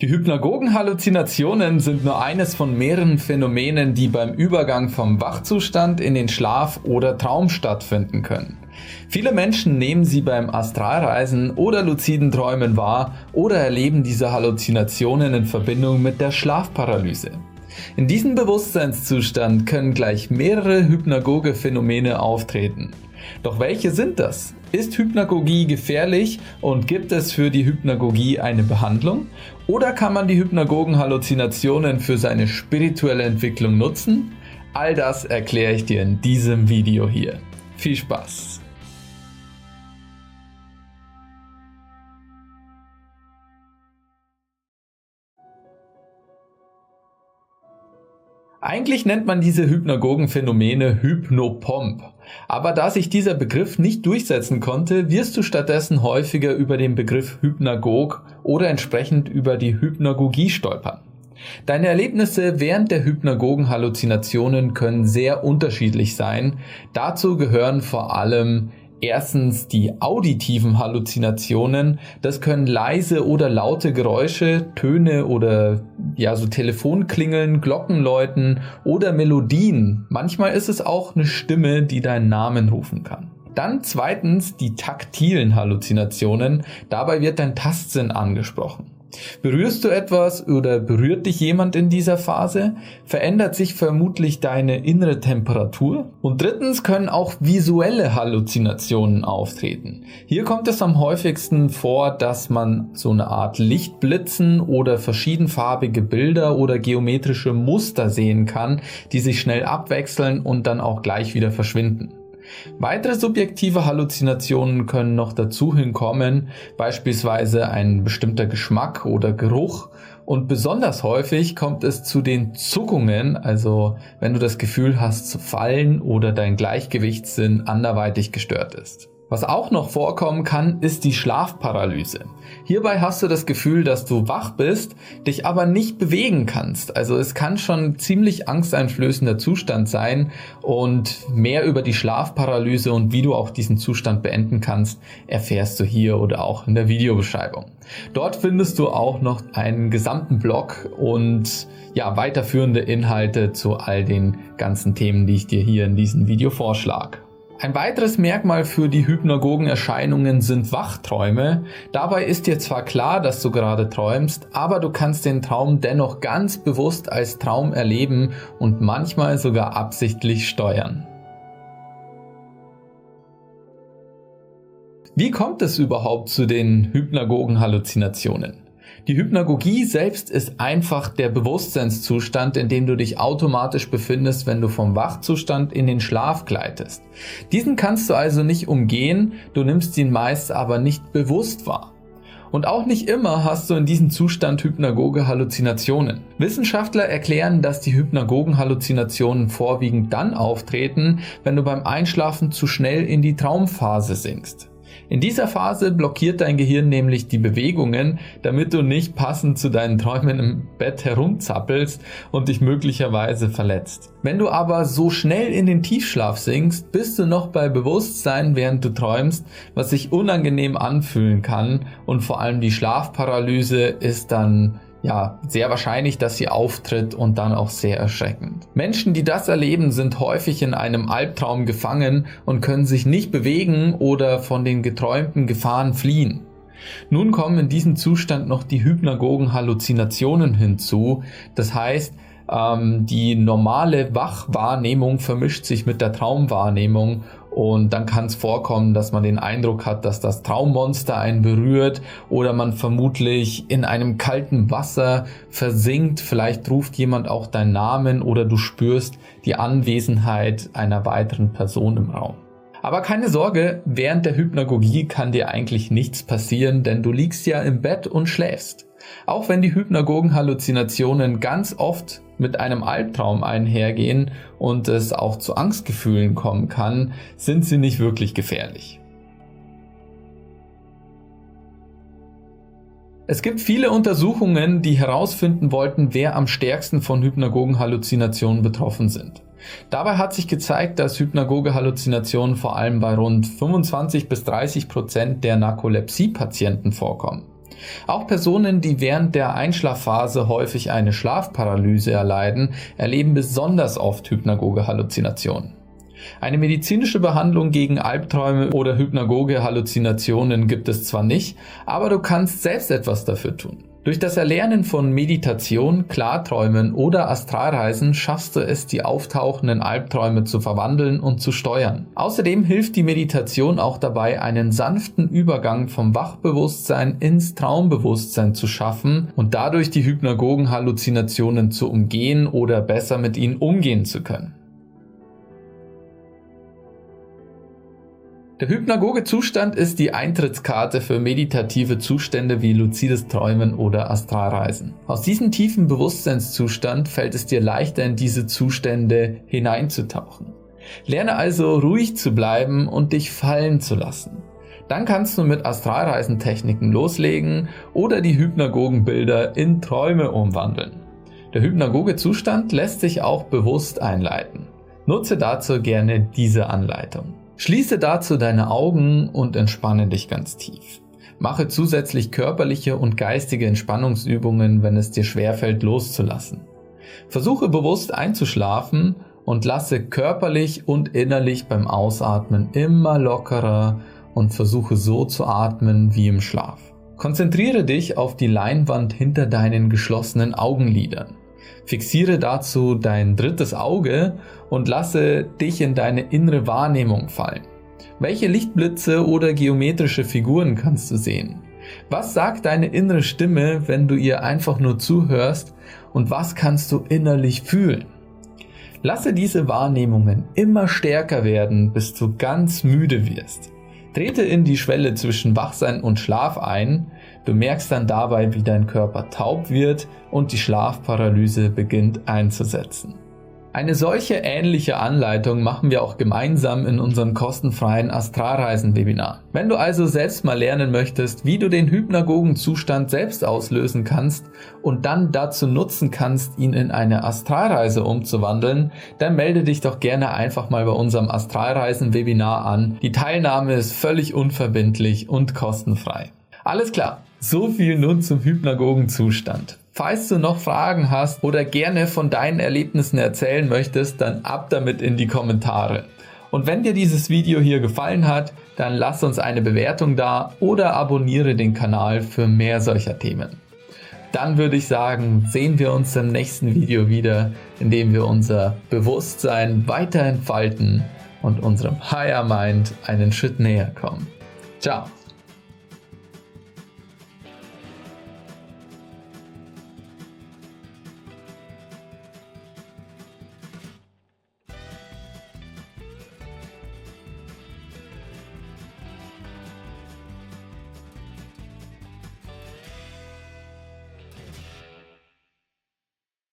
Die Hypnagogen-Halluzinationen sind nur eines von mehreren Phänomenen, die beim Übergang vom Wachzustand in den Schlaf oder Traum stattfinden können. Viele Menschen nehmen sie beim Astralreisen oder luziden Träumen wahr oder erleben diese Halluzinationen in Verbindung mit der Schlafparalyse. In diesem Bewusstseinszustand können gleich mehrere hypnagoge Phänomene auftreten. Doch welche sind das? Ist Hypnagogie gefährlich und gibt es für die Hypnagogie eine Behandlung? Oder kann man die Hypnagogen-Halluzinationen für seine spirituelle Entwicklung nutzen? All das erkläre ich dir in diesem Video hier. Viel Spaß! Eigentlich nennt man diese Hypnagogen-Phänomene Hypnopomp. Aber da sich dieser Begriff nicht durchsetzen konnte, wirst du stattdessen häufiger über den Begriff Hypnagog oder entsprechend über die Hypnagogie stolpern. Deine Erlebnisse während der Hypnagogen-Halluzinationen können sehr unterschiedlich sein. Dazu gehören vor allem Erstens die auditiven Halluzinationen. Das können leise oder laute Geräusche, Töne oder ja so Telefonklingeln, Glockenläuten oder Melodien. Manchmal ist es auch eine Stimme, die deinen Namen rufen kann. Dann zweitens die taktilen Halluzinationen. Dabei wird dein Tastsinn angesprochen. Berührst du etwas oder berührt dich jemand in dieser Phase, verändert sich vermutlich deine innere Temperatur. Und drittens können auch visuelle Halluzinationen auftreten. Hier kommt es am häufigsten vor, dass man so eine Art Lichtblitzen oder verschiedenfarbige Bilder oder geometrische Muster sehen kann, die sich schnell abwechseln und dann auch gleich wieder verschwinden. Weitere subjektive Halluzinationen können noch dazu hinkommen, beispielsweise ein bestimmter Geschmack oder Geruch. Und besonders häufig kommt es zu den Zuckungen, also wenn du das Gefühl hast zu fallen oder dein Gleichgewichtssinn anderweitig gestört ist. Was auch noch vorkommen kann, ist die Schlafparalyse. Hierbei hast du das Gefühl, dass du wach bist, dich aber nicht bewegen kannst. Also es kann schon ziemlich angsteinflößender Zustand sein und mehr über die Schlafparalyse und wie du auch diesen Zustand beenden kannst, erfährst du hier oder auch in der Videobeschreibung. Dort findest du auch noch einen gesamten Blog und ja, weiterführende Inhalte zu all den ganzen Themen, die ich dir hier in diesem Video vorschlage. Ein weiteres Merkmal für die hypnagogen Erscheinungen sind Wachträume. Dabei ist dir zwar klar, dass du gerade träumst, aber du kannst den Traum dennoch ganz bewusst als Traum erleben und manchmal sogar absichtlich steuern. Wie kommt es überhaupt zu den hypnagogen Halluzinationen? Die Hypnagogie selbst ist einfach der Bewusstseinszustand, in dem du dich automatisch befindest, wenn du vom Wachzustand in den Schlaf gleitest. Diesen kannst du also nicht umgehen, du nimmst ihn meist aber nicht bewusst wahr. Und auch nicht immer hast du in diesem Zustand hypnagoge Halluzinationen. Wissenschaftler erklären, dass die hypnagogen Halluzinationen vorwiegend dann auftreten, wenn du beim Einschlafen zu schnell in die Traumphase sinkst. In dieser Phase blockiert dein Gehirn nämlich die Bewegungen, damit du nicht passend zu deinen Träumen im Bett herumzappelst und dich möglicherweise verletzt. Wenn du aber so schnell in den Tiefschlaf sinkst, bist du noch bei Bewusstsein, während du träumst, was sich unangenehm anfühlen kann und vor allem die Schlafparalyse ist dann ja, sehr wahrscheinlich, dass sie auftritt und dann auch sehr erschreckend. Menschen, die das erleben, sind häufig in einem Albtraum gefangen und können sich nicht bewegen oder von den geträumten Gefahren fliehen. Nun kommen in diesem Zustand noch die hypnagogen Halluzinationen hinzu. Das heißt, ähm, die normale Wachwahrnehmung vermischt sich mit der Traumwahrnehmung und dann kann es vorkommen, dass man den Eindruck hat, dass das Traummonster einen berührt oder man vermutlich in einem kalten Wasser versinkt. Vielleicht ruft jemand auch deinen Namen oder du spürst die Anwesenheit einer weiteren Person im Raum. Aber keine Sorge, während der Hypnagogie kann dir eigentlich nichts passieren, denn du liegst ja im Bett und schläfst. Auch wenn die hypnagogen Halluzinationen ganz oft mit einem Albtraum einhergehen und es auch zu Angstgefühlen kommen kann, sind sie nicht wirklich gefährlich. Es gibt viele Untersuchungen, die herausfinden wollten, wer am stärksten von hypnagogen Halluzinationen betroffen sind. Dabei hat sich gezeigt, dass hypnagoge Halluzinationen vor allem bei rund 25 bis 30 Prozent der Narkolepsie-Patienten vorkommen. Auch Personen, die während der Einschlafphase häufig eine Schlafparalyse erleiden, erleben besonders oft hypnagoge Halluzinationen. Eine medizinische Behandlung gegen Albträume oder hypnagoge Halluzinationen gibt es zwar nicht, aber du kannst selbst etwas dafür tun. Durch das Erlernen von Meditation, Klarträumen oder Astralreisen schaffst du es, die auftauchenden Albträume zu verwandeln und zu steuern. Außerdem hilft die Meditation auch dabei, einen sanften Übergang vom Wachbewusstsein ins Traumbewusstsein zu schaffen und dadurch die hypnagogen Halluzinationen zu umgehen oder besser mit ihnen umgehen zu können. Der hypnagoge Zustand ist die Eintrittskarte für meditative Zustände wie luzides Träumen oder Astralreisen. Aus diesem tiefen Bewusstseinszustand fällt es dir leichter in diese Zustände hineinzutauchen. Lerne also ruhig zu bleiben und dich fallen zu lassen. Dann kannst du mit Astralreisentechniken loslegen oder die hypnagogen Bilder in Träume umwandeln. Der hypnagoge Zustand lässt sich auch bewusst einleiten. Nutze dazu gerne diese Anleitung. Schließe dazu deine Augen und entspanne dich ganz tief. Mache zusätzlich körperliche und geistige Entspannungsübungen, wenn es dir schwerfällt loszulassen. Versuche bewusst einzuschlafen und lasse körperlich und innerlich beim Ausatmen immer lockerer und versuche so zu atmen wie im Schlaf. Konzentriere dich auf die Leinwand hinter deinen geschlossenen Augenlidern. Fixiere dazu dein drittes Auge und lasse dich in deine innere Wahrnehmung fallen. Welche Lichtblitze oder geometrische Figuren kannst du sehen? Was sagt deine innere Stimme, wenn du ihr einfach nur zuhörst und was kannst du innerlich fühlen? Lasse diese Wahrnehmungen immer stärker werden, bis du ganz müde wirst. Trete in die Schwelle zwischen Wachsein und Schlaf ein. Du merkst dann dabei, wie dein Körper taub wird und die Schlafparalyse beginnt einzusetzen. Eine solche ähnliche Anleitung machen wir auch gemeinsam in unserem kostenfreien Astralreisen-Webinar. Wenn du also selbst mal lernen möchtest, wie du den hypnagogen Zustand selbst auslösen kannst und dann dazu nutzen kannst, ihn in eine Astralreise umzuwandeln, dann melde dich doch gerne einfach mal bei unserem Astralreisen-Webinar an. Die Teilnahme ist völlig unverbindlich und kostenfrei. Alles klar, so viel nun zum hypnagogen Zustand. Falls du noch Fragen hast oder gerne von deinen Erlebnissen erzählen möchtest, dann ab damit in die Kommentare. Und wenn dir dieses Video hier gefallen hat, dann lass uns eine Bewertung da oder abonniere den Kanal für mehr solcher Themen. Dann würde ich sagen, sehen wir uns im nächsten Video wieder, in dem wir unser Bewusstsein weiter entfalten und unserem Higher Mind einen Schritt näher kommen. Ciao!